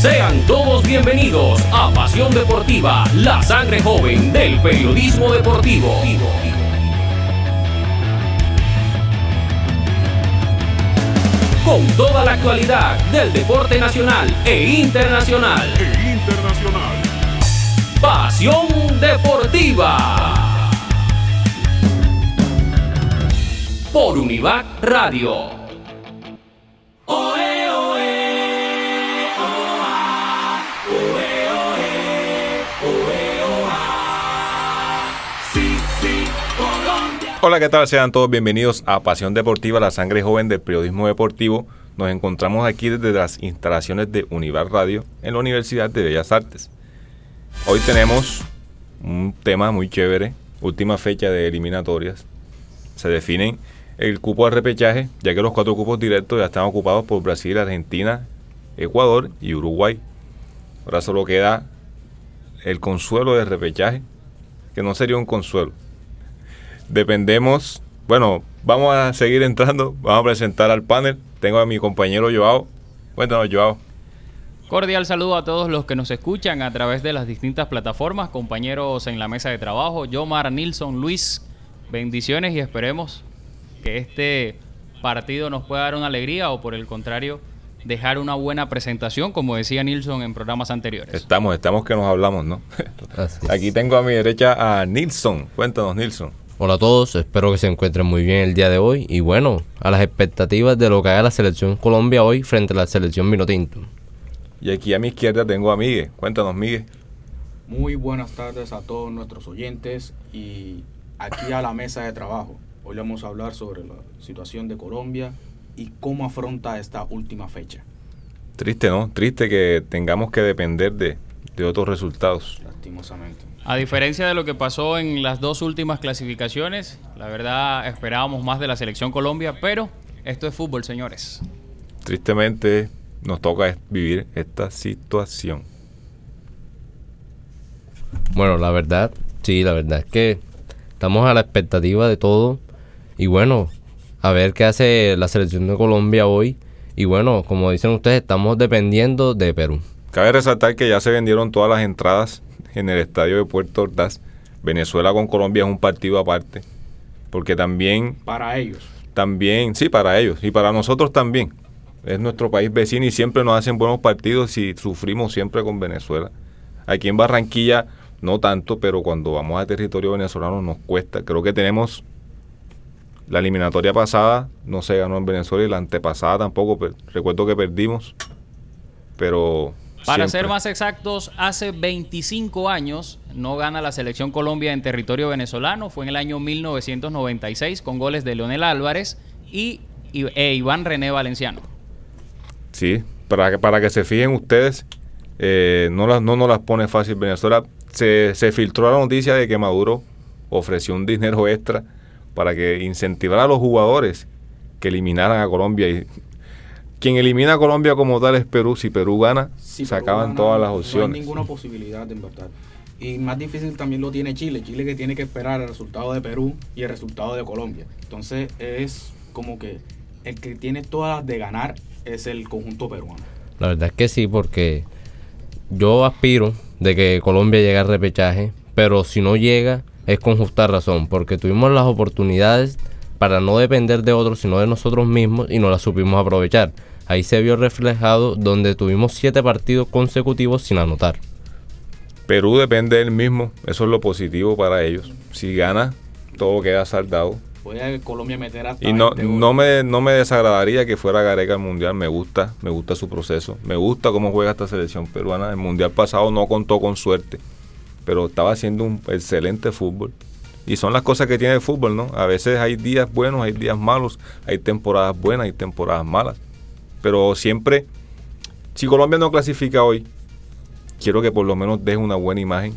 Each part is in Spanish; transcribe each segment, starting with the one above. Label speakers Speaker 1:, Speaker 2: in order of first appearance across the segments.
Speaker 1: Sean todos bienvenidos a Pasión Deportiva, la sangre joven del periodismo deportivo. Con toda la actualidad del deporte nacional e internacional.
Speaker 2: E internacional.
Speaker 1: Pasión Deportiva. Por Univac Radio.
Speaker 3: Hola, ¿qué tal? Sean todos bienvenidos a Pasión Deportiva, la sangre joven del periodismo deportivo. Nos encontramos aquí desde las instalaciones de Univar Radio en la Universidad de Bellas Artes. Hoy tenemos un tema muy chévere, última fecha de eliminatorias. Se definen el cupo de repechaje, ya que los cuatro cupos directos ya están ocupados por Brasil, Argentina, Ecuador y Uruguay. Ahora solo queda el consuelo de repechaje, que no sería un consuelo dependemos. Bueno, vamos a seguir entrando. Vamos a presentar al panel. Tengo a mi compañero Joao. Cuéntanos, Joao.
Speaker 4: Cordial saludo a todos los que nos escuchan a través de las distintas plataformas, compañeros en la mesa de trabajo, Yomar, Nilson, Luis, bendiciones y esperemos que este partido nos pueda dar una alegría o por el contrario dejar una buena presentación, como decía Nilson en programas anteriores.
Speaker 3: Estamos, estamos que nos hablamos, ¿no? Aquí tengo a mi derecha a Nilson. Cuéntanos, Nilson.
Speaker 5: Hola a todos, espero que se encuentren muy bien el día de hoy y bueno, a las expectativas de lo que haga la selección Colombia hoy frente a la selección Minotinto.
Speaker 3: Y aquí a mi izquierda tengo a Miguel. Cuéntanos, Miguel.
Speaker 6: Muy buenas tardes a todos nuestros oyentes y aquí a la mesa de trabajo. Hoy vamos a hablar sobre la situación de Colombia y cómo afronta esta última fecha.
Speaker 3: Triste, ¿no? Triste que tengamos que depender de, de otros resultados.
Speaker 6: Lastimosamente.
Speaker 4: A diferencia de lo que pasó en las dos últimas clasificaciones, la verdad esperábamos más de la selección Colombia, pero esto es fútbol, señores.
Speaker 3: Tristemente nos toca vivir esta situación.
Speaker 5: Bueno, la verdad, sí, la verdad es que estamos a la expectativa de todo y bueno, a ver qué hace la selección de Colombia hoy. Y bueno, como dicen ustedes, estamos dependiendo de Perú.
Speaker 3: Cabe resaltar que ya se vendieron todas las entradas en el estadio de Puerto Ordaz. Venezuela con Colombia es un partido aparte. Porque también...
Speaker 6: Para ellos.
Speaker 3: También, sí, para ellos. Y para nosotros también. Es nuestro país vecino y siempre nos hacen buenos partidos y sufrimos siempre con Venezuela. Aquí en Barranquilla no tanto, pero cuando vamos a territorio venezolano nos cuesta. Creo que tenemos la eliminatoria pasada, no se ganó en Venezuela y la antepasada tampoco. recuerdo que perdimos, pero
Speaker 4: para ser más exactos, hace 25 años no gana la selección Colombia en territorio venezolano. Fue en el año 1996 con goles de Leonel Álvarez y, e Iván René Valenciano.
Speaker 3: Sí, para que, para que se fijen ustedes, eh, no, las, no nos las pone fácil Venezuela. Se, se filtró la noticia de que Maduro ofreció un dinero extra para que incentivara a los jugadores que eliminaran a Colombia y quien elimina a Colombia como tal es Perú. Si Perú gana, se acaban todas las opciones.
Speaker 6: No hay ninguna posibilidad, en verdad. Y más difícil también lo tiene Chile. Chile que tiene que esperar el resultado de Perú y el resultado de Colombia. Entonces es como que el que tiene todas de ganar es el conjunto peruano.
Speaker 5: La verdad es que sí, porque yo aspiro de que Colombia llegue al repechaje, pero si no llega es con justa razón, porque tuvimos las oportunidades para no depender de otros, sino de nosotros mismos y no las supimos aprovechar. Ahí se vio reflejado donde tuvimos siete partidos consecutivos sin anotar.
Speaker 3: Perú depende del mismo, eso es lo positivo para ellos. Si gana, todo queda saldado.
Speaker 6: Puede Colombia meter hasta
Speaker 3: Y no, no, me, no me desagradaría que fuera Gareca al Mundial, me gusta, me gusta su proceso, me gusta cómo juega esta selección peruana. El Mundial pasado no contó con suerte, pero estaba haciendo un excelente fútbol. Y son las cosas que tiene el fútbol, ¿no? A veces hay días buenos, hay días malos, hay temporadas buenas, hay temporadas malas. Pero siempre, si Colombia no clasifica hoy, quiero que por lo menos deje una buena imagen.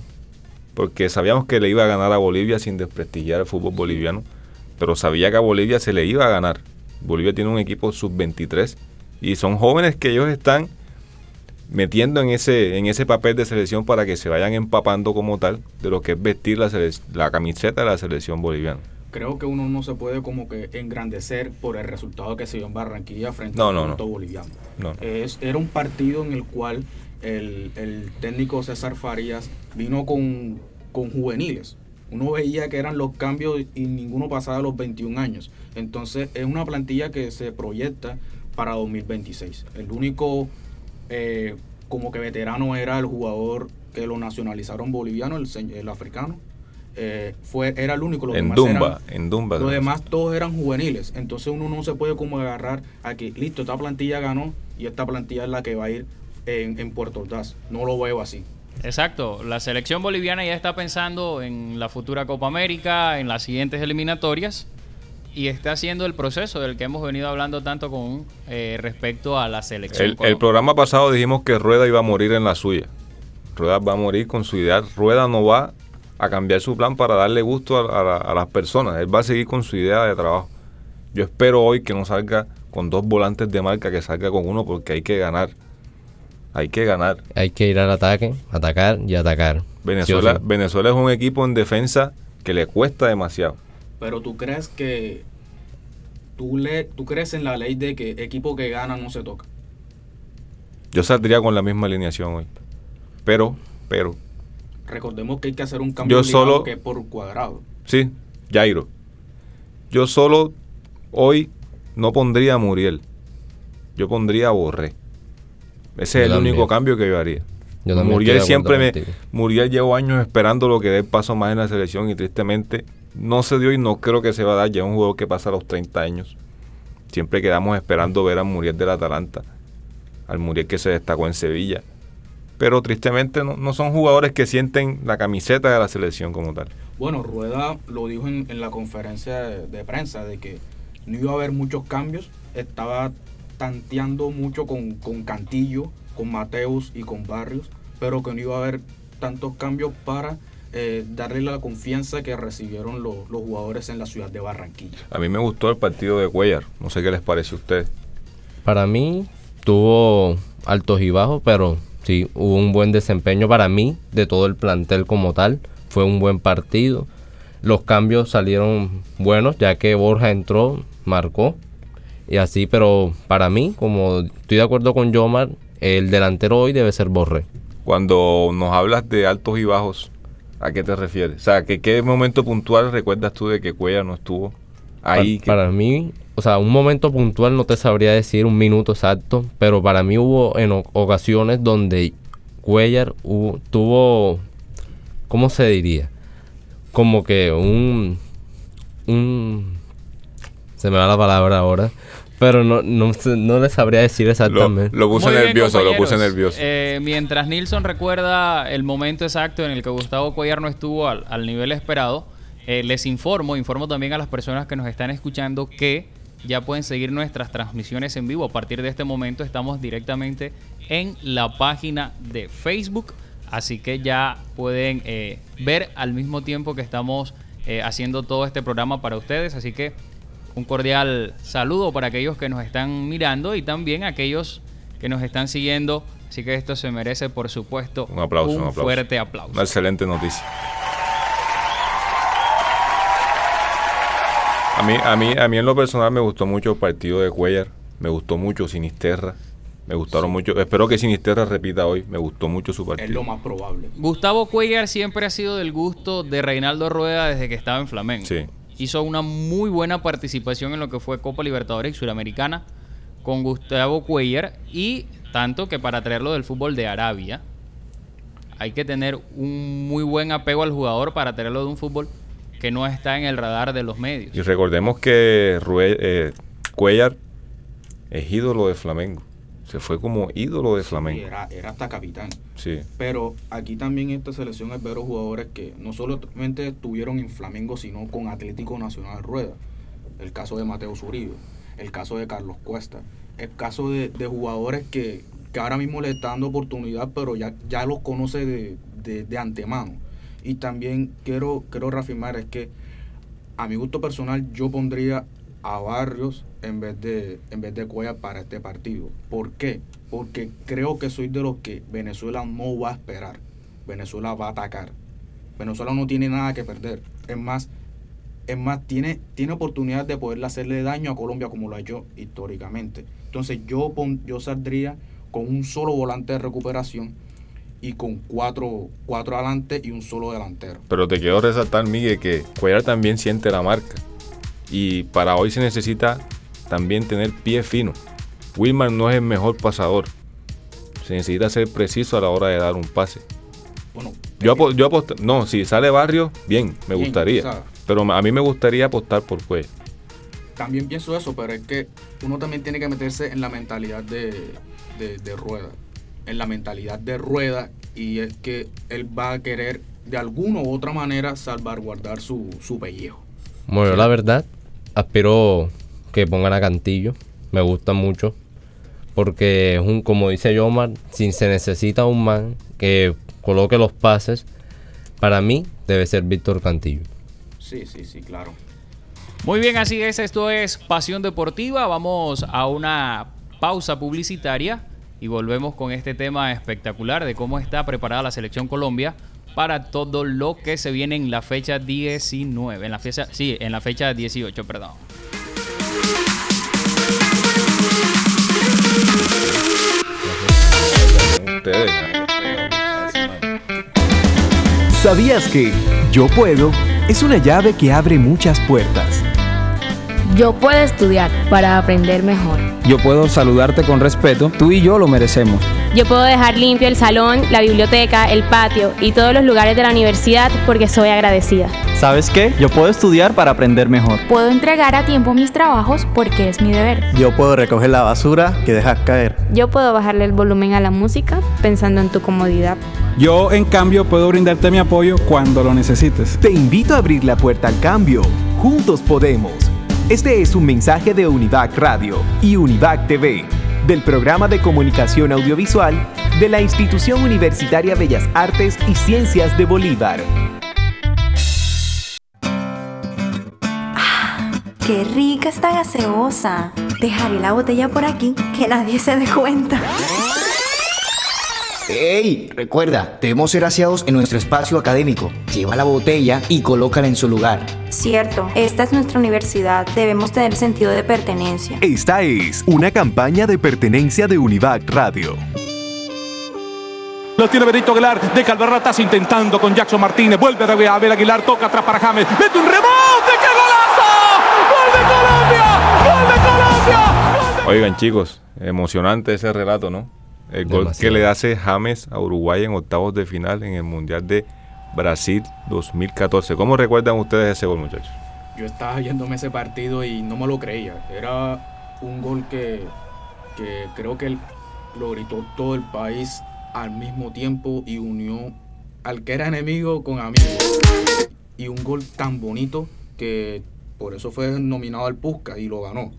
Speaker 3: Porque sabíamos que le iba a ganar a Bolivia sin desprestigiar el fútbol boliviano. Pero sabía que a Bolivia se le iba a ganar. Bolivia tiene un equipo sub-23 y son jóvenes que ellos están metiendo en ese, en ese papel de selección para que se vayan empapando como tal de lo que es vestir la, la camiseta de la selección boliviana
Speaker 6: creo que uno no se puede como que engrandecer por el resultado que se dio en Barranquilla frente al no, boliviano. Es, era un partido en el cual el, el técnico César Farías vino con, con juveniles. Uno veía que eran los cambios y ninguno pasaba los 21 años. Entonces es una plantilla que se proyecta para 2026. El único eh, como que veterano era el jugador que lo nacionalizaron boliviano, el, el africano. Eh, fue, era el único. Los
Speaker 3: En
Speaker 6: demás
Speaker 3: Dumba,
Speaker 6: eran-
Speaker 3: en Dumba.
Speaker 6: los demás todos eran juveniles. Entonces uno no se puede como agarrar a que, listo, esta plantilla ganó y esta plantilla es la que va a ir en, en Puerto Ordaz. No lo veo así.
Speaker 4: Exacto, la selección boliviana ya está pensando en la futura Copa América, en las siguientes eliminatorias y está haciendo el proceso del que hemos venido hablando tanto con eh, respecto a la selección.
Speaker 3: El, el programa pasado dijimos que Rueda iba a morir en la suya. Rueda va a morir con su idea. Rueda no va a cambiar su plan para darle gusto a, a la- a las personas. Él va a seguir con su idea de trabajo. Yo espero hoy que no salga con dos volantes de marca, que salga con uno porque hay que ganar. Hay que ganar.
Speaker 5: Hay que ir al ataque, atacar y atacar.
Speaker 3: Venezuela,
Speaker 5: Sí o sí.
Speaker 3: Venezuela es un equipo en defensa que le cuesta demasiado.
Speaker 6: Pero tú crees que. Tú, le, tú crees en la ley de que equipo que gana no se toca.
Speaker 3: Yo saldría con la misma alineación hoy. Pero, pero,
Speaker 6: Recordemos que hay que hacer un cambio
Speaker 3: Yo solo-
Speaker 6: que es por cuadrado.
Speaker 3: Sí, Jairo. Yo solo hoy no pondría a Muriel. Yo pondría a Borré. Ese
Speaker 5: Yo
Speaker 3: es el
Speaker 5: también.
Speaker 3: único cambio que yo haría.
Speaker 5: Yo también
Speaker 3: Muriel siempre me.
Speaker 5: contigo.
Speaker 3: Muriel llevo años esperando lo que dé el paso más en la selección y tristemente no se dio y no creo que se va a dar. Ya es un jugador que pasa a los 30 años. Siempre quedamos esperando ver a Muriel del Atalanta. Al Muriel que se destacó en Sevilla. Pero tristemente no, no son jugadores que sienten la camiseta de la selección como tal.
Speaker 6: Bueno, Rueda lo dijo en, en la conferencia de, de prensa de que no iba a haber muchos cambios. Estaba tanteando mucho con, con Cantillo, con Mateus y con Barrios, pero que no iba a haber tantos cambios para eh, darle la confianza que recibieron los, los jugadores en la ciudad de Barranquilla.
Speaker 3: A mí me gustó el partido de Cuellar. No sé qué les parece a ustedes.
Speaker 5: Para mí tuvo altos y bajos, pero sí, hubo un buen desempeño para mí de todo el plantel como tal. Fue un buen partido. Los cambios salieron buenos, ya que Borja entró, marcó. Y así, pero para mí, como estoy de acuerdo con Yomar, el delantero hoy debe ser Borré.
Speaker 3: Cuando nos hablas de altos y bajos, ¿a qué te refieres? O sea, ¿qué, qué momento puntual recuerdas tú de que Cuellar no estuvo ahí? Que-
Speaker 5: Para mí, o sea, un momento puntual no te sabría decir un minuto exacto, pero para mí hubo en ocasiones donde Cuellar hubo- tuvo, ¿cómo se diría? Como que un, un, se me va la palabra ahora, pero no, no, no le sabría decir exactamente.
Speaker 3: lo puse
Speaker 4: Muy bien,
Speaker 3: nervioso, lo puse nervioso.
Speaker 4: Eh, mientras Nilsson recuerda el momento exacto en el que Gustavo Cuellar no estuvo al, al nivel esperado, eh, les informo, informo también a las personas que nos están escuchando que ya pueden seguir nuestras transmisiones en vivo. A partir de este momento estamos directamente en la página de Facebook, así que ya pueden eh, ver al mismo tiempo que estamos eh, haciendo todo este programa para ustedes. Así que un cordial saludo para aquellos que nos están mirando y también aquellos que nos están siguiendo. Así que esto se merece, por supuesto,
Speaker 3: Un aplauso, un aplauso.
Speaker 4: fuerte aplauso.
Speaker 3: Una excelente noticia. A mí, a, mí, a mí en lo personal me gustó mucho el partido de Cuellar. Me gustó mucho Sinisterra. Me gustaron mucho. Espero que Sinisterra repita hoy. Me gustó mucho su
Speaker 6: Es lo
Speaker 3: partido.
Speaker 6: más probable.
Speaker 4: Gustavo Cuellar siempre ha sido del gusto de Reinaldo Rueda desde que estaba en Flamengo.
Speaker 3: Sí.
Speaker 4: Hizo una muy buena participación en lo que fue Copa Libertadores y Suramericana con Gustavo Cuellar y tanto que para traerlo del fútbol de Arabia hay que tener un muy buen apego al jugador para traerlo de un fútbol que no está en el radar de los medios.
Speaker 3: Y recordemos que Rue- eh, Cuellar es ídolo de Flamengo. Se fue como ídolo de Flamengo.
Speaker 6: era, era hasta capitán.
Speaker 3: Sí.
Speaker 6: Pero aquí también en esta selección es ver los jugadores que no solamente estuvieron en Flamengo, sino con Atlético Nacional Rueda. El caso de Mateo Zuribe, el caso de Carlos Cuesta, el caso de, de jugadores que, que ahora mismo le está dando oportunidad, pero ya, ya los conoce de, de- de antemano. Y también quiero, quiero reafirmar es que a mi gusto personal yo pondría a Barrios en vez de en vez de para este partido. ¿Por qué? Porque creo que soy de los que Venezuela no va a esperar. Venezuela va a atacar. Venezuela no tiene nada que perder. Es más, es más tiene, tiene oportunidad de poderle hacerle daño a Colombia como lo ha hecho históricamente. Entonces yo, pon- yo saldría con un solo volante de recuperación y con cuatro, cuatro adelante y un solo delantero.
Speaker 3: Pero te quiero resaltar, Miguel, que Cuellar también siente la marca. Y para hoy se necesita también tener pie fino. Wilmar no es el mejor pasador. Se necesita ser preciso a la hora de dar un pase.
Speaker 6: Bueno,
Speaker 3: Yo, yo apost- no, si sale Barrio, bien, me
Speaker 6: Bien,
Speaker 3: gustaría. pero a mí me gustaría apostar por Cuellar.
Speaker 6: también pienso eso, pero es que uno también tiene que meterse en la mentalidad de, de, de Rueda. En la mentalidad de Rueda y es que él va a querer de alguna u otra manera salvaguardar su, su pellejo.
Speaker 5: Bueno, yo la verdad, aspiro que pongan a Cantillo. Me gusta mucho. Porque es un, como dice Yomar, si se necesita un man que coloque los pases, para mí debe ser Víctor Cantillo.
Speaker 6: Sí, sí, sí, claro.
Speaker 4: Muy bien, así es. Esto es Pasión Deportiva. Vamos a una pausa publicitaria y volvemos con este tema espectacular de cómo está preparada la selección Colombia para todo lo que se viene en la fecha 19. En la fecha, sí, en la fecha 18, perdón.
Speaker 2: ¿Sabías que Yo puedo es una llave que abre muchas puertas?
Speaker 7: Yo puedo estudiar para aprender mejor.
Speaker 8: Yo puedo saludarte con respeto, tú y yo lo merecemos.
Speaker 9: Yo puedo dejar limpio el salón, la biblioteca, el patio y todos los lugares de la universidad porque soy agradecida.
Speaker 10: ¿Sabes qué? Yo puedo estudiar para aprender mejor.
Speaker 11: Puedo entregar a tiempo mis trabajos porque es mi deber.
Speaker 10: Yo puedo recoger la basura que dejas caer.
Speaker 9: Yo puedo bajarle el volumen a la música pensando en tu comodidad.
Speaker 8: Yo, en cambio, puedo brindarte mi apoyo cuando lo necesites.
Speaker 2: Te invito a abrir la puerta al cambio. Juntos podemos. Este es un mensaje de Univac Radio y Univac TV, del programa de comunicación audiovisual de la Institución Universitaria Bellas Artes y Ciencias de Bolívar.
Speaker 11: ¡Qué rica esta gaseosa! Dejaré la botella por aquí, que nadie se dé cuenta.
Speaker 12: ¡Ey! Recuerda, debemos ser aseados en nuestro espacio académico. Lleva la botella y colócala en su lugar.
Speaker 11: Cierto, esta es nuestra universidad, debemos tener sentido de pertenencia.
Speaker 2: Esta es una campaña de pertenencia de Univac Radio.
Speaker 13: Lo tiene Benito Aguilar de Calvarratas intentando con Jackson Martínez. Vuelve a Abel Aguilar, toca atrás para James. Mete un rebote, ¡qué golazo! ¡Gol de Colombia! ¡Gol de Colombia!
Speaker 3: Oigan, chicos, emocionante ese relato, ¿no? El gol
Speaker 5: Demasiado.
Speaker 3: que le hace James a Uruguay en octavos de final en el Mundial de Brasil 2014. ¿Cómo recuerdan ustedes ese gol, muchachos?
Speaker 6: Yo estaba viéndome ese partido y no me lo creía. Era un gol que, que creo que lo gritó todo el país al mismo tiempo y unió al que era enemigo con amigo. Y un gol tan bonito que por eso fue nominado al Pusca y lo ganó.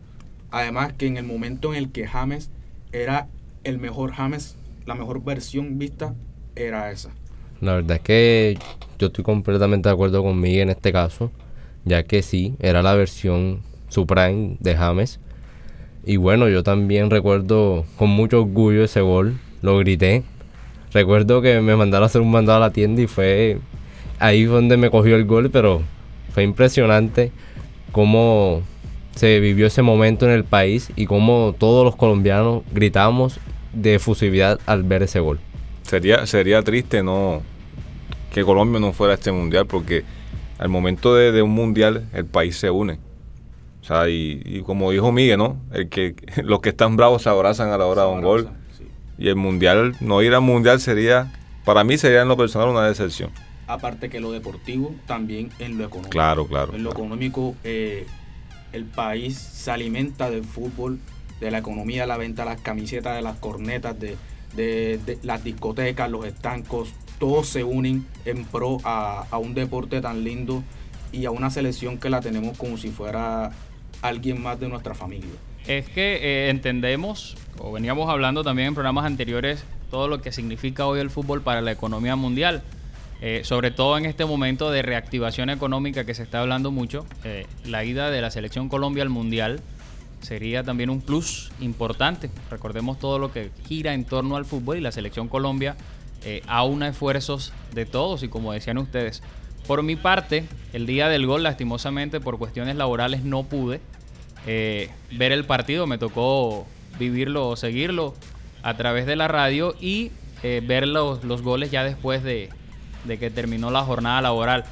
Speaker 6: Además que en el momento en el que James era el mejor James, la mejor versión vista era esa.
Speaker 5: La verdad es que yo estoy completamente de acuerdo con Miguel en este caso, ya que sí, era la versión Supreme de James. Y bueno, yo también recuerdo con mucho orgullo ese gol, lo grité. Recuerdo que me mandaron a hacer un mandado a la tienda y fue ahí donde me cogió el gol, pero fue impresionante cómo se vivió ese momento en el país y cómo todos los colombianos gritamos de efusividad al ver ese gol.
Speaker 3: Sería, sería triste no que Colombia no fuera a este mundial porque al momento de, de un mundial el país se une. O sea, y, y como dijo Miguel, ¿no? El que, los que están bravos se abrazan a la hora de un gol. Y el mundial, no ir al mundial sería, para mí sería en lo personal una decepción.
Speaker 6: Aparte que lo deportivo, también en lo económico.
Speaker 3: Claro, claro,
Speaker 6: En lo
Speaker 3: claro.
Speaker 6: económico, eh, el país se alimenta del fútbol, de la economía, la venta de las camisetas, de las cornetas, de, las discotecas, los estancos, todos se unen en pro a, a un deporte tan lindo y a una selección que la tenemos como si fuera alguien más de nuestra familia.
Speaker 4: Es que eh, entendemos, o veníamos hablando también en programas anteriores, todo lo que significa hoy el fútbol para la economía mundial. Eh, sobre todo en este momento de reactivación económica que se está hablando mucho, eh, la ida de la selección Colombia al Mundial sería también un plus importante. Recordemos todo lo que gira en torno al fútbol y la selección Colombia eh, aúna esfuerzos de todos y como decían ustedes. Por mi parte, el día del gol, lastimosamente por cuestiones laborales no pude eh, ver el partido, me tocó vivirlo o seguirlo a través de la radio y ver los, los goles ya después de, de que terminó la jornada laboral.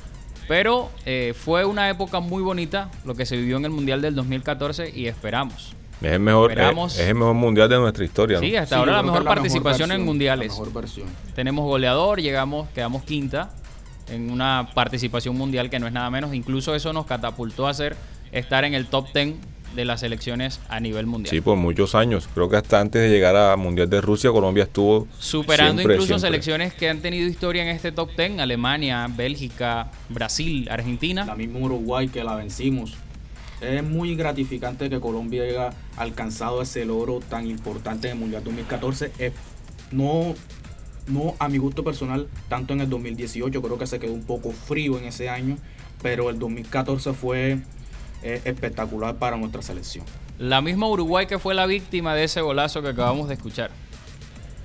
Speaker 4: Pero eh, fue una época muy bonita lo que se vivió en el Mundial del 2014 y esperamos.
Speaker 3: Es el mejor,
Speaker 4: Esperamos-
Speaker 3: es, es el mejor mundial de nuestra historia. ¿no?
Speaker 4: Sí, hasta
Speaker 6: Sí,
Speaker 4: ahora la mejor
Speaker 6: la
Speaker 4: participación
Speaker 6: mejor
Speaker 4: en mundiales.
Speaker 6: la mejor versión.
Speaker 4: Tenemos goleador, llegamos, quedamos quinta en una participación mundial que no es nada menos. Incluso eso nos catapultó a ser estar en el top 10 de las selecciones a nivel mundial.
Speaker 3: Sí, por muchos años. Creo que hasta antes de llegar a Mundial de Rusia, Colombia estuvo
Speaker 4: Superando
Speaker 3: siempre,
Speaker 4: incluso
Speaker 3: siempre.
Speaker 4: selecciones que han tenido historia en este top 10, Alemania, Bélgica, Brasil, Argentina.
Speaker 6: La misma Uruguay que la vencimos. Es muy gratificante que Colombia haya alcanzado ese logro tan importante en el Mundial 2014. Es- no, no a mi gusto personal, tanto en el 2018, creo que se quedó un poco frío en ese año, pero el 2014 fue eh, espectacular para nuestra selección.
Speaker 4: La misma Uruguay que fue la víctima de ese golazo que acabamos de escuchar.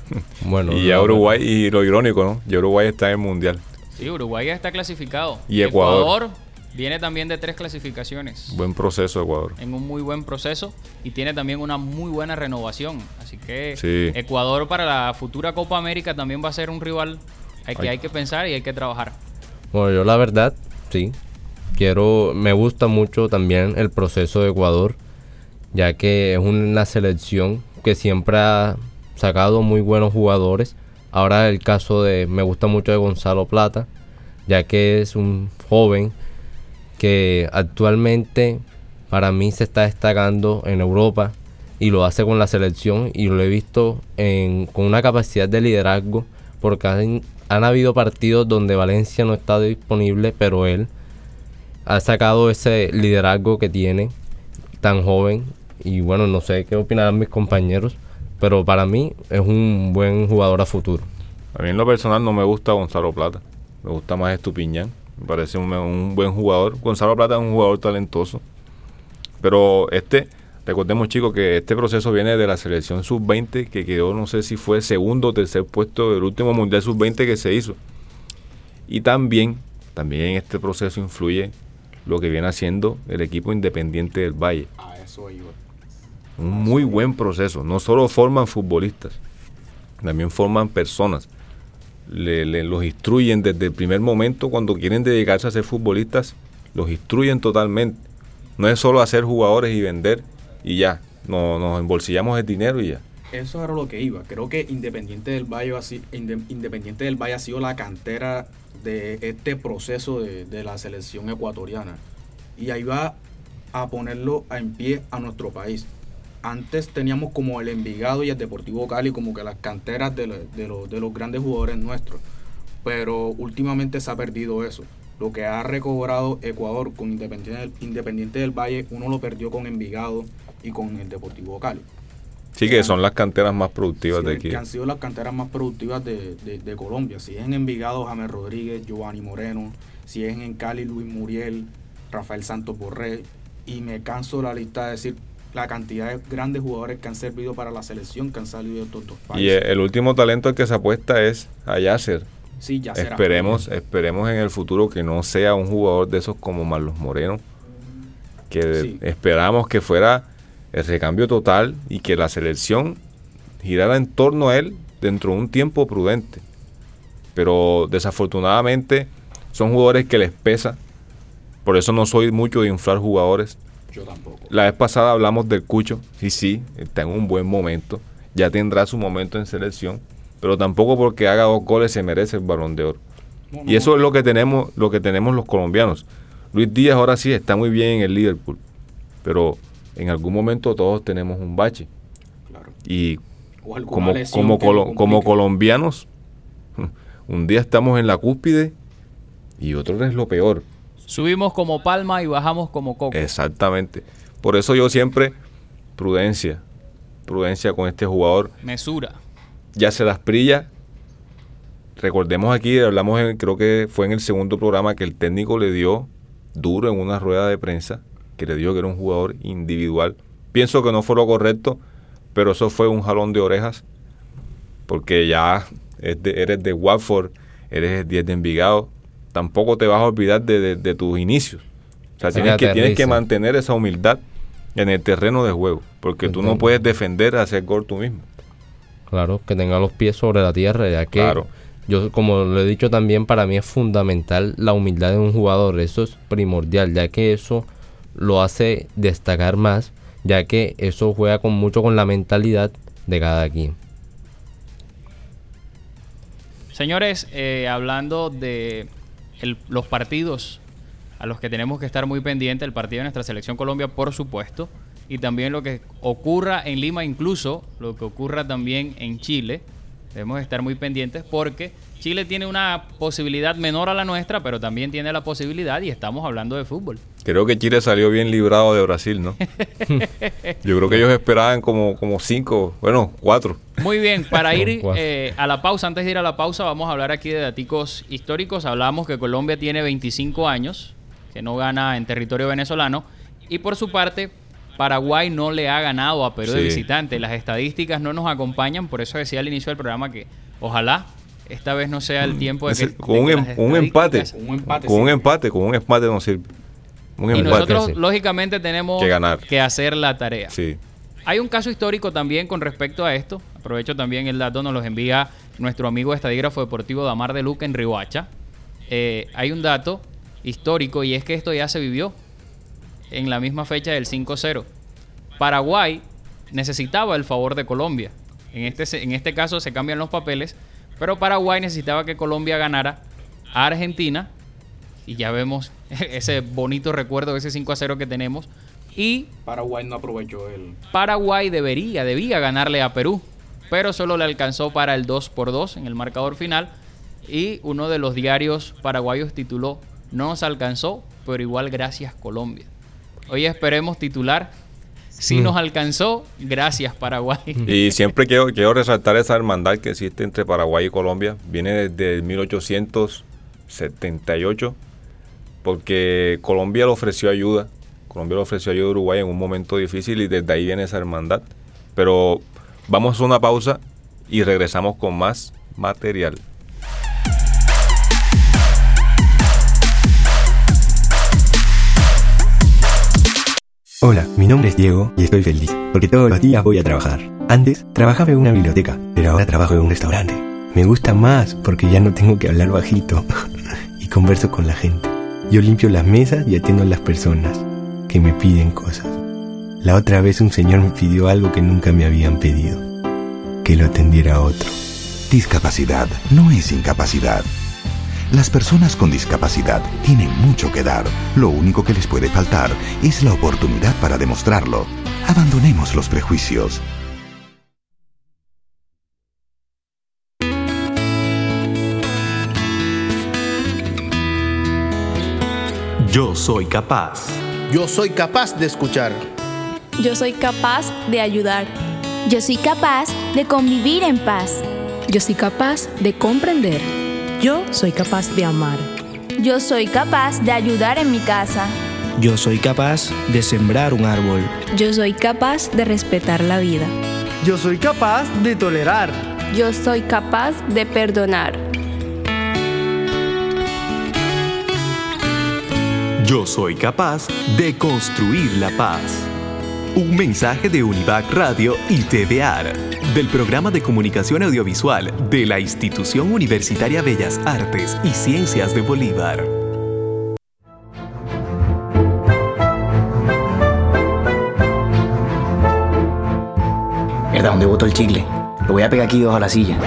Speaker 5: Bueno,
Speaker 3: Y ya Uruguay, y lo irónico, ¿no? Ya Uruguay está en el mundial.
Speaker 4: Sí, Uruguay ya está clasificado.
Speaker 3: Y Ecuador.
Speaker 4: viene también de tres clasificaciones.
Speaker 3: Buen proceso, Ecuador.
Speaker 4: en un muy buen proceso y tiene también una muy buena renovación. Así que
Speaker 3: Sí.
Speaker 4: Ecuador para la futura Copa América también va a ser un rival al que
Speaker 3: Ay.
Speaker 4: hay que pensar y hay que trabajar.
Speaker 5: Bueno, yo la verdad, sí. Quiero, me gusta mucho también el proceso de Ecuador, ya que es una selección que siempre ha sacado muy buenos jugadores. Ahora el caso de, me gusta mucho de Gonzalo Plata, ya que es un joven que actualmente para mí se está destacando en Europa y lo hace con la selección y lo he visto en- con una capacidad de liderazgo porque han, han habido partidos donde Valencia no está disponible pero él ha sacado ese liderazgo que tiene tan joven y bueno no sé qué opinarán mis compañeros pero para mí es un buen jugador a futuro
Speaker 3: A mí en lo personal no me gusta Gonzalo Plata. Me gusta más Estupiñán. Me parece un, un buen jugador. Gonzalo Plata es un jugador talentoso. Pero este, recordemos chicos que este proceso viene de la selección sub-20 que quedó, no sé si fue segundo o tercer puesto del último mundial sub-20 que se hizo. Y también, también este proceso influye lo que viene haciendo el equipo independiente del Valle.
Speaker 6: A eso iba.
Speaker 3: Un muy buen proceso. No solo forman futbolistas, también forman personas. Le, le- los instruyen desde el primer momento cuando quieren dedicarse a ser futbolistas, los instruyen totalmente. No es solo hacer jugadores y vender y ya. No, nos embolsillamos el dinero y ya.
Speaker 6: Eso era lo que iba. Creo que Independiente del Valle ha, sido la cantera de este proceso de, la selección ecuatoriana. Y ahí va a ponerlo en pie a nuestro país. Antes teníamos como el Envigado y el Deportivo Cali como que las canteras de los grandes jugadores nuestros. Pero últimamente se ha perdido eso. Lo que ha recobrado Ecuador con Independiente del, Independiente del Valle, uno lo perdió con Envigado y con el Deportivo Cali.
Speaker 3: Sí que son las canteras más productivas
Speaker 6: Sí,
Speaker 3: de aquí.
Speaker 6: Que han sido las canteras más productivas de, de- de Colombia. Si es en Envigado, James Rodríguez, Giovanni Moreno. Si es en Cali, Luis Muriel, Rafael Santos Borré. Y me canso la lista de decir la cantidad de grandes jugadores que han servido para la selección, que han salido de estos dos
Speaker 3: Y
Speaker 6: países.
Speaker 3: el, el último talento al que se apuesta es a Yasser.
Speaker 6: Sí, ya será.
Speaker 3: Esperemos, esperemos en el futuro que no sea un jugador de esos como Marlos Moreno, que
Speaker 6: Sí.
Speaker 3: esperamos que fuera el recambio total y que la selección girara en torno a él dentro de un tiempo prudente. Pero desafortunadamente son jugadores que les pesa, por eso no soy mucho de inflar jugadores.
Speaker 6: Yo tampoco.
Speaker 3: La vez pasada hablamos del Cucho, sí, sí, está en un buen momento, ya tendrá su momento en selección, pero tampoco porque haga dos goles se merece el balón de oro.
Speaker 6: No,
Speaker 3: Y
Speaker 6: no,
Speaker 3: eso es lo que tenemos, lo que tenemos los colombianos. Luis Díaz ahora sí está muy bien en el Liverpool, pero en algún momento todos tenemos un bache.
Speaker 6: Claro.
Speaker 3: Y como, como, colo- colombianos, un día estamos en la cúspide y otro es lo peor.
Speaker 4: Subimos como palma y bajamos como coco.
Speaker 3: Exactamente. Por eso yo siempre, prudencia, prudencia con este jugador.
Speaker 4: Mesura.
Speaker 3: Ya se las brilla. Recordemos aquí, hablamos, en- creo que fue en el segundo programa que el técnico le dio duro en una rueda de prensa, que le dijo que era un jugador individual. Pienso que no fue lo correcto, pero eso fue un jalón de orejas, porque ya eres de Watford, eres el 10 de Envigado, tampoco te vas a olvidar de, de- de tus inicios. O sea, tienes que, tienes que mantener esa humildad en el terreno de juego, porque tú no puedes defender a hacer gol tú mismo.
Speaker 5: Claro, que tenga los pies sobre la tierra, ya que
Speaker 3: Claro.
Speaker 5: yo, como lo he dicho también, para mí es fundamental la humildad de un jugador. Eso es primordial, ya que eso lo hace destacar más, ya que eso juega con mucho con la mentalidad de cada quien.
Speaker 4: Señores, eh, hablando de los partidos a los que tenemos que estar muy pendientes, el partido de nuestra selección Colombia, por supuesto, y también lo que ocurra en Lima, incluso lo que ocurra también en Chile, debemos estar muy pendientes porque Chile tiene una posibilidad menor a la nuestra, pero también tiene la posibilidad y estamos hablando de fútbol.
Speaker 3: Creo que Chile salió bien librado de Brasil, ¿no? Yo creo que ellos esperaban como, como cinco, bueno, cuatro.
Speaker 4: Muy bien, para ir eh, a la pausa, antes de ir a la pausa, vamos a hablar aquí de daticos históricos. Hablamos que Colombia tiene 25 años, que no gana en territorio venezolano, y por su parte, Paraguay no le ha ganado a Perú de visitante. Las estadísticas no nos acompañan, por eso decía al inicio del programa que ojalá esta vez no sea el tiempo de que,
Speaker 3: con
Speaker 4: de
Speaker 3: un,
Speaker 4: que
Speaker 3: em-
Speaker 4: las
Speaker 3: un empate. Con un empate, con un empate no sirve. Un
Speaker 4: Y
Speaker 3: empate.
Speaker 4: nosotros, lógicamente, tenemos
Speaker 3: Que ganar.
Speaker 4: que hacer la tarea.
Speaker 3: Sí.
Speaker 4: Hay un caso histórico también con respecto a esto. Aprovecho también el dato, nos los envía nuestro amigo estadígrafo deportivo Damar de Luca en Rihuacha. Eh, hay un dato histórico y es que esto ya se vivió en la misma fecha del 5-0. Paraguay necesitaba el favor de Colombia. En este, en este caso se cambian los papeles, pero Paraguay necesitaba que Colombia ganara a Argentina y ya vemos ese bonito recuerdo de ese 5 a 0 que tenemos. Y
Speaker 6: Paraguay no aprovechó el.
Speaker 4: Paraguay debería, debía ganarle a Perú, pero solo le alcanzó para el 2 por 2 en el marcador final. Y uno de los diarios paraguayos tituló, no nos alcanzó, pero igual gracias Colombia. Hoy esperemos titular, si
Speaker 3: Mm.
Speaker 4: nos alcanzó, gracias Paraguay.
Speaker 3: Y siempre quiero, quiero resaltar esa hermandad que existe entre Paraguay y Colombia. Viene desde 1878, porque Colombia le ofreció ayuda. Colombia le ofreció ayuda a Uruguay en un momento difícil y desde ahí viene esa hermandad. Pero vamos a una pausa y regresamos con más material.
Speaker 14: Hola, mi nombre es Diego y estoy feliz porque todos los días voy a trabajar. Antes trabajaba en una biblioteca, pero ahora trabajo en un restaurante. Me gusta más porque ya no tengo que hablar bajito y converso con la gente. Yo limpio las mesas y atiendo a las personas que me piden cosas. La otra vez un señor me pidió algo que nunca me habían pedido, que lo atendiera otro.
Speaker 15: Discapacidad no es incapacidad. Las personas con discapacidad tienen mucho que dar. Lo único que les puede faltar es la oportunidad para demostrarlo. Abandonemos los prejuicios.
Speaker 16: Yo soy capaz.
Speaker 17: Yo soy capaz de escuchar.
Speaker 7: Yo soy capaz de ayudar.
Speaker 11: Yo soy capaz de convivir en paz.
Speaker 18: Yo soy capaz de comprender. Yo soy capaz de amar.
Speaker 11: Yo soy capaz de ayudar en mi casa.
Speaker 19: Yo soy capaz de sembrar un árbol.
Speaker 18: Yo soy capaz de respetar la vida.
Speaker 20: Yo soy capaz de tolerar.
Speaker 9: Yo soy capaz de perdonar.
Speaker 16: Yo soy capaz de construir la paz.
Speaker 2: Un mensaje de Univac Radio y TVAR, del programa de comunicación audiovisual de la Institución Universitaria Bellas Artes y Ciencias de Bolívar.
Speaker 12: ¿Verdad? ¿Dónde botó el chicle? Lo voy a pegar aquí debajo de la silla.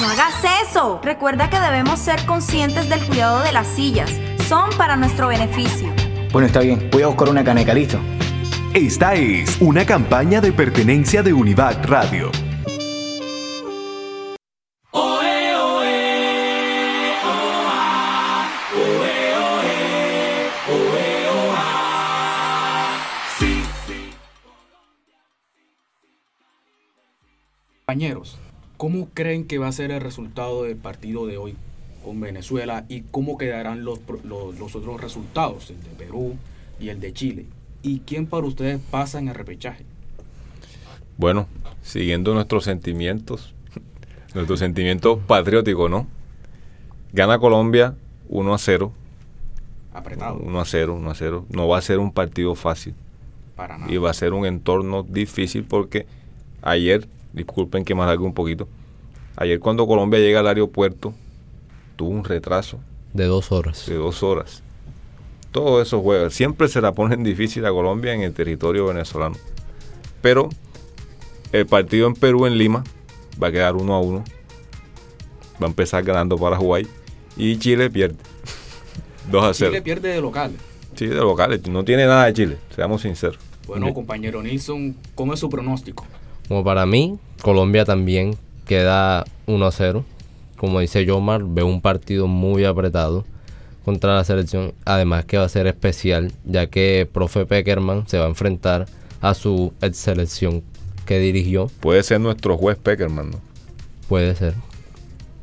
Speaker 11: No hagas eso. Recuerda que debemos ser conscientes del cuidado de las sillas. Son para nuestro beneficio.
Speaker 12: Bueno, está bien. Voy a buscar una caneca, ¿listo?
Speaker 2: Esta es una campaña de pertenencia de Univac Radio.
Speaker 6: Compañeros, ¿cómo creen que va a ser el resultado del partido de hoy con Venezuela y cómo quedarán los, otros resultados, el de Perú y el de Chile? ¿Y quién para ustedes pasa en el repechaje?
Speaker 3: Bueno, siguiendo nuestros sentimientos, nuestros sentimientos patrióticos, ¿no? Gana Colombia 1 a 0.
Speaker 6: Apretado.
Speaker 3: 1 a 0, 1 a 0. No va a ser un partido fácil.
Speaker 6: Para nada.
Speaker 3: Y va a ser un entorno difícil porque ayer disculpen que me alargue un poquito. Ayer cuando Colombia llega al aeropuerto, tuvo un retraso.
Speaker 5: De dos horas.
Speaker 3: De dos horas. Todos esos juegos. Siempre se la ponen difícil a Colombia en el territorio venezolano. Pero el partido en Perú, en Lima, va a quedar uno a uno. Va a empezar ganando Paraguay. Y Chile pierde. 2 a 0.
Speaker 6: Chile pierde de local.
Speaker 3: Sí, de locales. No tiene nada de Chile, seamos sinceros.
Speaker 6: Bueno, compañero Nilsson, ¿cómo es su pronóstico?
Speaker 5: Como para mí, Colombia también queda 1 a 0. Como dice Yomar, veo un partido muy apretado contra la selección. Además que va a ser especial, ya que profe Peckerman se va a enfrentar a su ex selección que dirigió.
Speaker 3: Puede ser nuestro juez Peckerman, ¿no?
Speaker 5: Puede ser.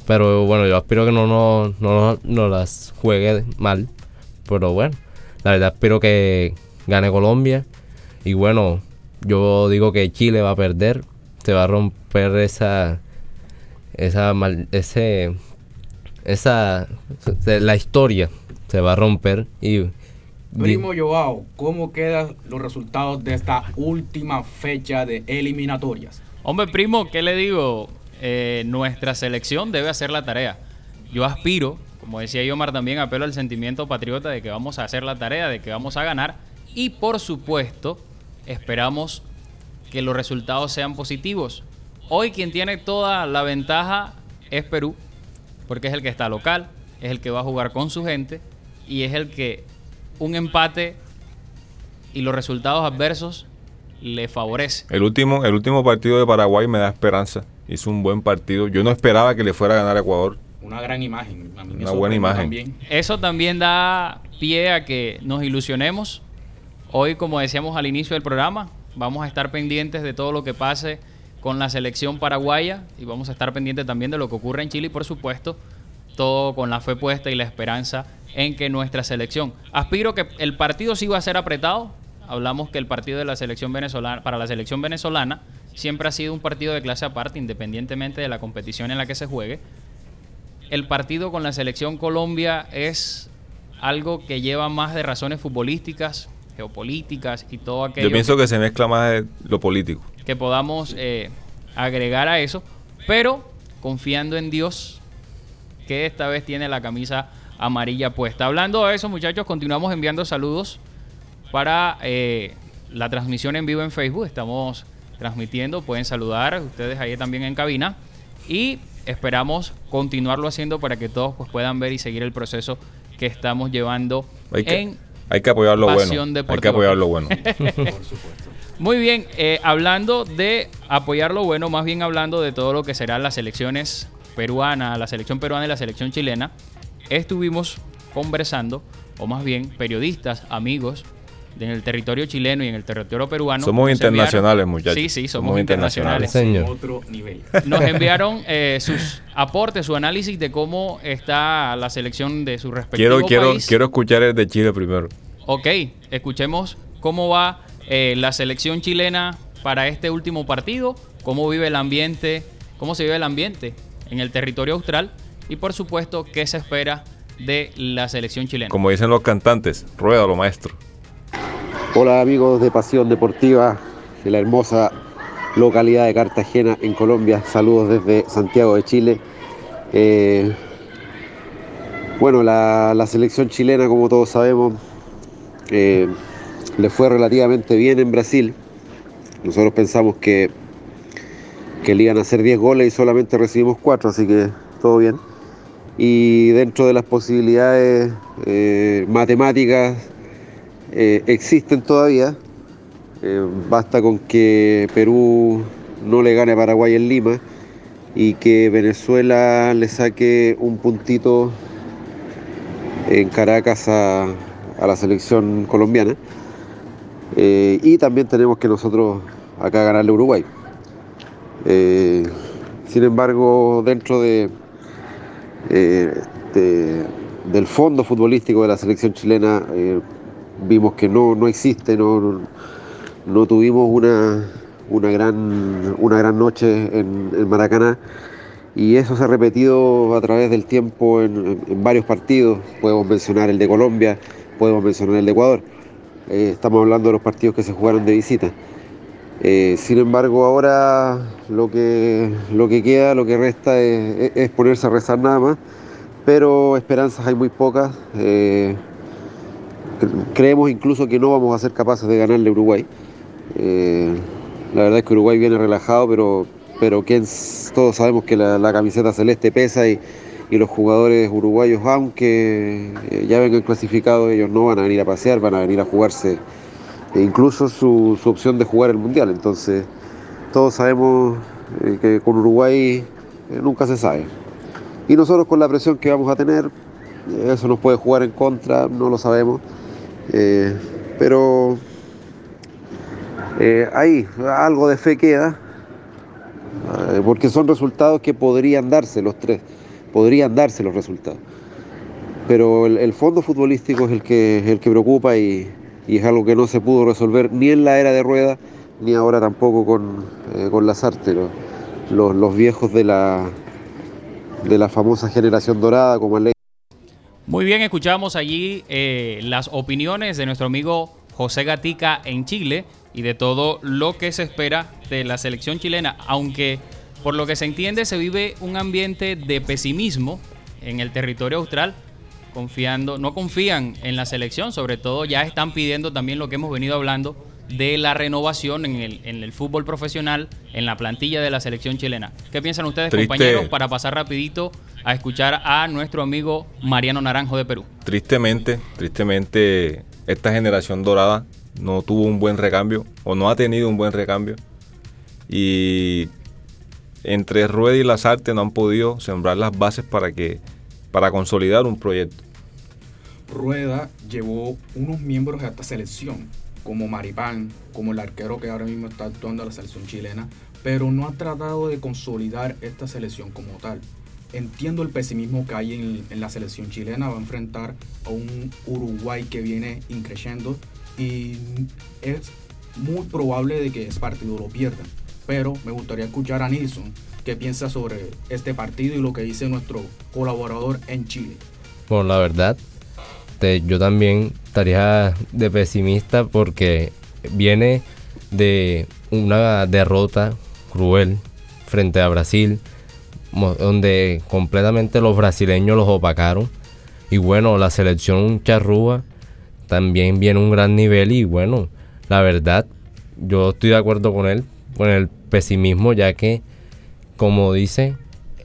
Speaker 5: Pero bueno, yo espero que no, no, no, no las juegue mal. Pero bueno, la verdad espero que gane Colombia. Y bueno, yo digo que Chile va a perder. Se va a romper esa. Esa. Mal, ese. Esa. La historia se va a romper. Y.
Speaker 6: Primo Joao, ¿cómo quedan los resultados de esta última fecha de eliminatorias?
Speaker 4: Hombre, primo, ¿qué le digo? Eh, nuestra selección debe hacer la tarea. Yo aspiro, como decía Yomar también, apelo al sentimiento patriota de que vamos a hacer la tarea, de que vamos a ganar. Y por supuesto, esperamos que los resultados sean positivos. Hoy quien tiene toda la ventaja es Perú, porque es el que está local, es el que va a jugar con su gente y es el que un empate y los resultados adversos le favorece.
Speaker 3: El último, el último partido de Paraguay me da esperanza. Hizo un buen partido. Yo no esperaba que le fuera a ganar a Ecuador.
Speaker 6: Una gran imagen.
Speaker 3: Una buena imagen.
Speaker 4: También. Eso también da pie a que nos ilusionemos. Hoy, como decíamos al inicio del programa, vamos a estar pendientes de todo lo que pase con la selección paraguaya y vamos a estar pendientes también de lo que ocurre en Chile y por supuesto todo con la fe puesta y la esperanza en que nuestra selección. Aspiro que el partido sí va a ser apretado. Hablamos que el partido de la selección venezolana para la selección venezolana siempre ha sido un partido de clase aparte independientemente de la competición en la que se juegue. El partido con la selección Colombia es algo que lleva más de razones futbolísticas, geopolíticas y todo aquello.
Speaker 3: Yo pienso que, se mezcla más de lo político.
Speaker 4: Que podamos eh, agregar a eso, pero confiando en Dios, que esta vez tiene la camisa amarilla puesta. Hablando de eso, muchachos, continuamos enviando saludos para eh, la transmisión en vivo en Facebook. Estamos transmitiendo, pueden saludar ustedes ahí también en cabina y esperamos continuarlo haciendo para que todos pues, puedan ver y seguir el proceso que estamos llevando
Speaker 3: hay que,
Speaker 4: en
Speaker 3: hay que apoyar lo bueno. Hay que apoyar lo bueno.
Speaker 4: Muy bien, eh, hablando de apoyar lo bueno, más bien hablando de todo lo que serán las elecciones peruana, la selección peruana y la selección chilena, estuvimos conversando, o más bien periodistas, amigos, en el territorio chileno y en el territorio peruano.
Speaker 3: Somos internacionales, muchachos.
Speaker 4: Sí, sí, somos, internacionales.
Speaker 5: Señor.
Speaker 6: Otro nivel.
Speaker 4: Nos enviaron eh, sus aportes, su análisis de cómo está la selección de su respectivo
Speaker 3: quiero, quiero,
Speaker 4: país.
Speaker 3: Quiero escuchar el de Chile primero.
Speaker 4: Ok, escuchemos cómo va eh, la selección chilena para este último partido, cómo vive el ambiente, cómo se vive el ambiente en el territorio austral y por supuesto qué se espera de la selección chilena.
Speaker 3: Como dicen los cantantes, ruédalo maestro.
Speaker 21: Hola amigos de Pasión Deportiva de la hermosa localidad de Cartagena en Colombia. Saludos desde Santiago de Chile. Eh, bueno, la, la, selección chilena, como todos sabemos, eh, le fue relativamente bien en Brasil. Nosotros pensamos que, que le iban a hacer 10 goles y solamente recibimos 4, así que todo bien. Y dentro de las posibilidades eh, matemáticas eh, existen todavía. Eh, basta con que Perú no le gane a Paraguay en Lima y que Venezuela le saque un puntito en Caracas a, a la selección colombiana. Eh, y también tenemos que nosotros acá ganarle a Uruguay. sin embargo, dentro de, de, del fondo futbolístico de la selección chilena, vimos que no, no existe, no, no tuvimos una, una, gran, una gran noche en, en, Maracaná. Y eso se ha repetido a través del tiempo en, varios partidos, podemos mencionar el de Colombia, podemos mencionar el de Ecuador, eh, estamos hablando de los partidos que se jugaron de visita. Eh, sin embargo, ahora lo que, lo que queda, lo que resta es, ponerse a rezar nada más, pero esperanzas hay muy pocas. Eh, creemos incluso que no vamos a ser capaces de ganarle a Uruguay. La verdad es que Uruguay viene relajado, pero, pero todos sabemos que la, la camiseta celeste pesa y, y los jugadores uruguayos, aunque eh, ya vengan clasificados, ellos no van a venir a pasear, van a venir a jugarse e incluso su, su opción de jugar el Mundial. Entonces, todos sabemos eh, que con Uruguay eh, nunca se sabe. Y nosotros con la presión que vamos a tener, eso nos puede jugar en contra, no lo sabemos. Pero ahí algo de fe queda, porque son resultados que podrían darse los tres, podrían darse los resultados. Pero el, el fondo futbolístico es el que, el que preocupa y, y, es algo que no se pudo resolver ni en la era de rueda, ni ahora tampoco con, eh, con Lazarte. Los, los, los, viejos de la, de la famosa generación dorada, como el
Speaker 4: Muy bien, escuchamos allí eh, las opiniones de nuestro amigo José Gatica en Chile y de todo lo que se espera de la selección chilena, aunque por lo que se entiende se vive un ambiente de pesimismo en el territorio austral, confiando, no confían en la selección, sobre todo ya están pidiendo también lo que hemos venido hablando de la renovación en el, en el fútbol profesional, en la plantilla de la selección chilena. ¿Qué piensan ustedes,
Speaker 3: Triste.
Speaker 4: compañeros, para pasar rapidito a escuchar a nuestro amigo Mariano Naranjo de Perú?
Speaker 3: Tristemente, tristemente, esta generación dorada no tuvo un buen recambio o no ha tenido un buen recambio. Y entre Rueda y Lazarte no han podido sembrar las bases para que para consolidar un proyecto.
Speaker 6: Rueda llevó unos miembros de esta selección, como Maripán, como el arquero que ahora mismo está actuando a la selección chilena, pero no ha tratado de consolidar esta selección como tal. Entiendo el pesimismo que hay en, en la selección chilena, va a enfrentar a un Uruguay que viene increciendo y es muy probable de que ese partido lo pierdan. Pero me gustaría escuchar a Nilsson qué piensa sobre este partido y lo que dice nuestro colaborador en Chile.
Speaker 5: Bueno, la verdad, yo también estaría de pesimista porque viene de una derrota cruel frente a Brasil, donde completamente los brasileños los opacaron. Y bueno, la selección charrúa también viene a un gran nivel y bueno, la verdad, yo estoy de acuerdo con él, con el pesimismo, ya que, como dice,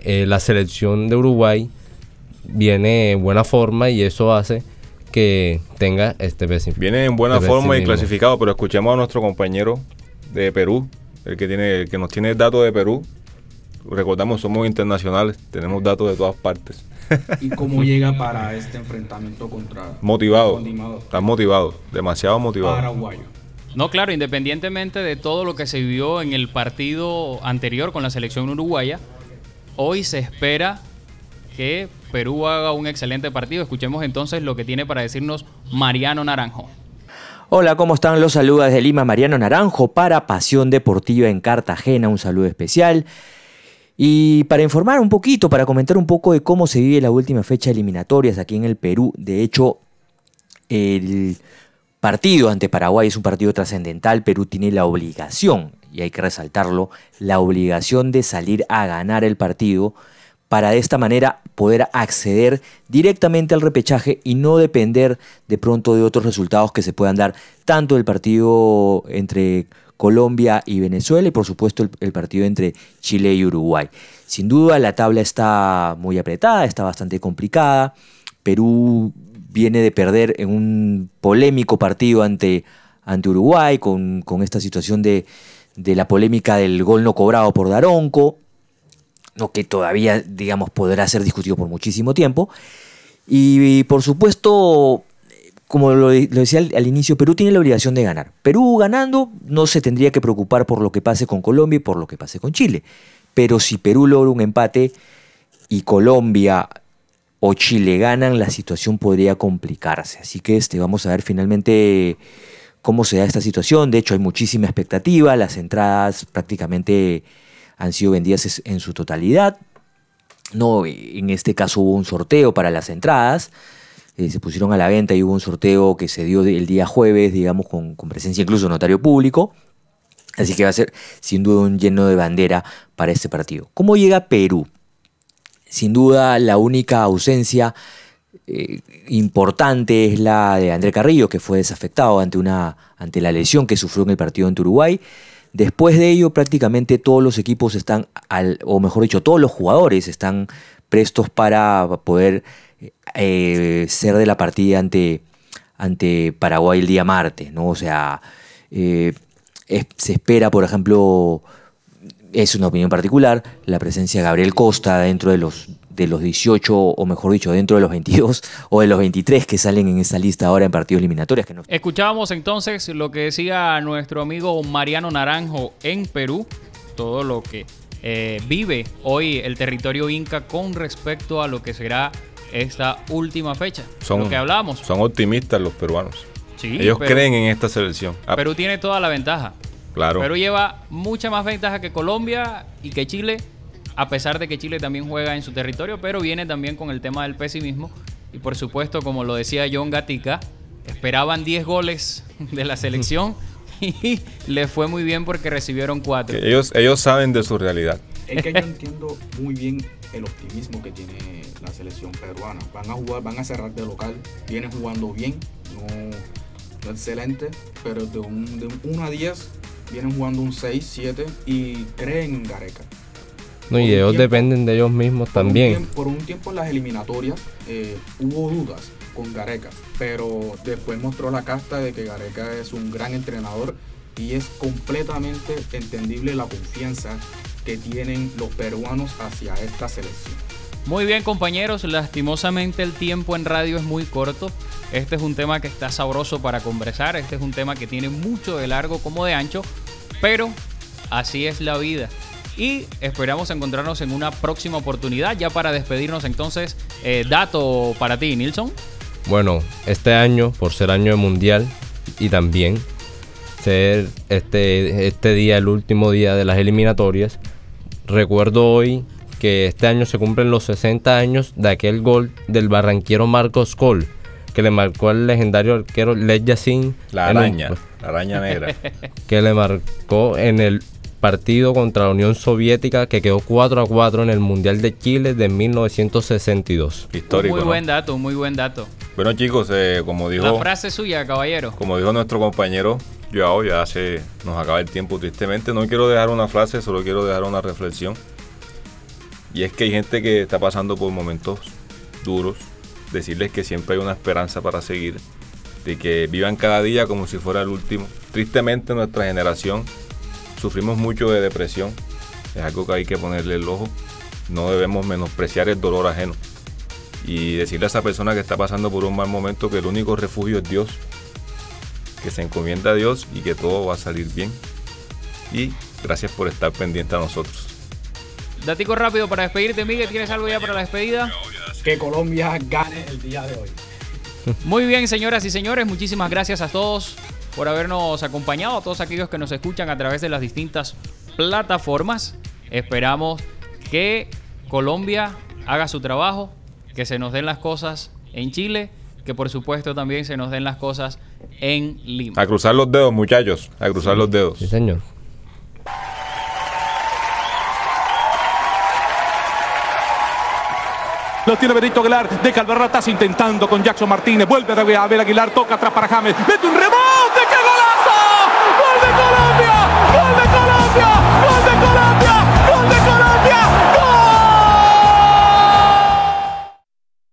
Speaker 5: eh, la selección de Uruguay viene en buena forma y eso hace que tenga este pesimismo.
Speaker 3: Viene en buena forma y clasificado, pero escuchemos a nuestro compañero de Perú, el que tiene, el que nos tiene datos de Perú. Recordamos, somos internacionales, tenemos datos de todas partes.
Speaker 6: ¿Y cómo llega para este enfrentamiento contra
Speaker 3: Motivado,
Speaker 6: Motivado.
Speaker 3: están motivados, demasiado motivados.
Speaker 6: paraguayo?
Speaker 4: No, claro, independientemente de todo lo que se vivió en el partido anterior con la selección uruguaya, hoy se espera que Perú haga un excelente partido. Escuchemos entonces lo que tiene para decirnos Mariano Naranjo.
Speaker 22: Hola, ¿cómo están? Los saluda desde Lima Mariano Naranjo para Pasión Deportiva en Cartagena. Un saludo especial. Y para informar un poquito, para comentar un poco de cómo se vive la última fecha de eliminatorias aquí en el Perú. De hecho, el partido ante Paraguay es un partido trascendental. Perú tiene la obligación, y hay que resaltarlo, la obligación de salir a ganar el partido para de esta manera poder acceder directamente al repechaje y no depender de pronto de otros resultados que se puedan dar, tanto el partido entre Colombia y Venezuela y por supuesto el, el partido entre Chile y Uruguay. Sin duda la tabla está muy apretada, está bastante complicada. Perú viene de perder en un polémico partido ante, ante Uruguay con, con esta situación de, de la polémica del gol no cobrado por Daronco lo que todavía, digamos, podrá ser discutido por muchísimo tiempo. Y, por supuesto, como lo, de- lo decía al inicio, Perú tiene la obligación de ganar. Perú ganando no se tendría que preocupar por lo que pase con Colombia y por lo que pase con Chile. Pero si Perú logra un empate y Colombia o Chile ganan, la situación podría complicarse. Así que este, vamos a ver finalmente cómo se da esta situación. De hecho, hay muchísima expectativa. Las entradas prácticamente han sido vendidas en su totalidad. No, en este caso hubo un sorteo para las entradas. eh, se pusieron a la venta y hubo un sorteo que se dio el día jueves, digamos, con, con presencia incluso de notario público. Así que va a ser sin duda un lleno de bandera para este partido. ¿Cómo llega Perú? Sin duda la única ausencia eh, importante es la de André Carrillo, que fue desafectado ante, una, ante la lesión que sufrió en el partido en Uruguay. Después de ello, prácticamente todos los equipos están, al, o mejor dicho, todos los jugadores están prestos para poder eh, ser de la partida ante, ante Paraguay el día martes, ¿no? O sea, eh, se espera, por ejemplo, es una opinión particular, la presencia de Gabriel Costa dentro de los, de los 18, o mejor dicho, dentro de los 22 o de los 23 que salen en esa lista ahora en partidos eliminatorios. Que no,
Speaker 4: Escuchábamos entonces lo que decía nuestro amigo Mariano Naranjo en Perú, todo lo que eh, vive hoy el territorio inca con respecto a lo que será esta última fecha.
Speaker 3: Son,
Speaker 4: lo que hablamos.
Speaker 3: Son optimistas los peruanos.
Speaker 4: Sí,
Speaker 3: Ellos
Speaker 4: pero-
Speaker 3: creen en esta selección. Ah,
Speaker 4: Perú tiene toda la ventaja.
Speaker 3: Claro.
Speaker 4: Perú lleva mucha más ventaja que Colombia y que Chile, a pesar de que Chile también juega en su territorio, pero viene también con el tema del pesimismo. Y por supuesto, como lo decía John Gatica, esperaban 10 goles de la selección y les fue muy bien porque recibieron 4.
Speaker 3: Que ellos, ellos saben de su realidad.
Speaker 6: Es que yo entiendo muy bien el optimismo que tiene la selección peruana. Van a jugar, van a cerrar de local, vienen jugando bien, no, no excelente, pero de un, de un 1 a 10 vienen jugando un 6, 7 y creen en Gareca.
Speaker 5: No, y
Speaker 6: Por
Speaker 5: ellos
Speaker 6: tiempo-
Speaker 5: dependen de ellos mismos
Speaker 6: Por un
Speaker 5: también.
Speaker 6: tiempo- por un tiempo en las eliminatorias eh, hubo dudas con Gareca, pero después mostró la casta de que Gareca es un gran entrenador y es completamente entendible la confianza que tienen los peruanos hacia esta selección.
Speaker 4: Muy bien compañeros, lastimosamente el tiempo en radio es muy corto. Este es un tema que está sabroso para conversar, este es un tema que tiene mucho de largo como de ancho, pero así es la vida. Y esperamos encontrarnos en una próxima oportunidad. Ya para despedirnos entonces, eh, dato para ti, Nilsson.
Speaker 5: Bueno, este año, por ser año mundial y también ser este, este día el último día de las eliminatorias, recuerdo hoy que este año se cumplen los 60 años de aquel gol del barranquero Marcos Col, que le marcó al legendario arquero Led Yassin.
Speaker 3: La
Speaker 5: un-
Speaker 3: araña, la araña negra.
Speaker 5: que le marcó en el partido contra la Unión Soviética que quedó 4 a 4 en el Mundial de Chile de 1962.
Speaker 3: Histórico.
Speaker 4: muy
Speaker 3: ¿no?
Speaker 4: buen dato, muy buen dato.
Speaker 3: Bueno chicos, eh, como
Speaker 4: La
Speaker 3: dijo,
Speaker 4: frase suya, caballero.
Speaker 3: como dijo nuestro compañero Joao, ya se nos acaba el tiempo tristemente. No quiero dejar una frase, solo quiero dejar una reflexión. Y es que hay gente que está pasando por momentos duros. Decirles que siempre hay una esperanza para seguir. De que vivan cada día como si fuera el último. Tristemente nuestra generación sufrimos mucho de depresión. Es algo que hay que ponerle el ojo. No debemos menospreciar el dolor ajeno. Y decirle a esa persona que está pasando por un mal momento que el único refugio es Dios. Que se encomienda a Dios y que todo va a salir bien. Y gracias por estar pendiente a nosotros.
Speaker 4: Datico rápido para despedirte, Miguel. ¿Tienes algo ya para la despedida?
Speaker 6: Que Colombia gane el día de hoy.
Speaker 4: Muy bien, señoras y señores, muchísimas gracias a todos por habernos acompañado, a todos aquellos que nos escuchan a través de las distintas plataformas. Esperamos que Colombia haga su trabajo, que se nos den las cosas en Chile, que por supuesto también se nos den las cosas en Lima.
Speaker 3: A cruzar los dedos, muchachos. A cruzar los dedos.
Speaker 5: Sí, señor.
Speaker 13: Lo tiene Benito Aguilar, deja Barratas intentando con Jackson Martínez, vuelve a Abel Aguilar, toca atrás para James,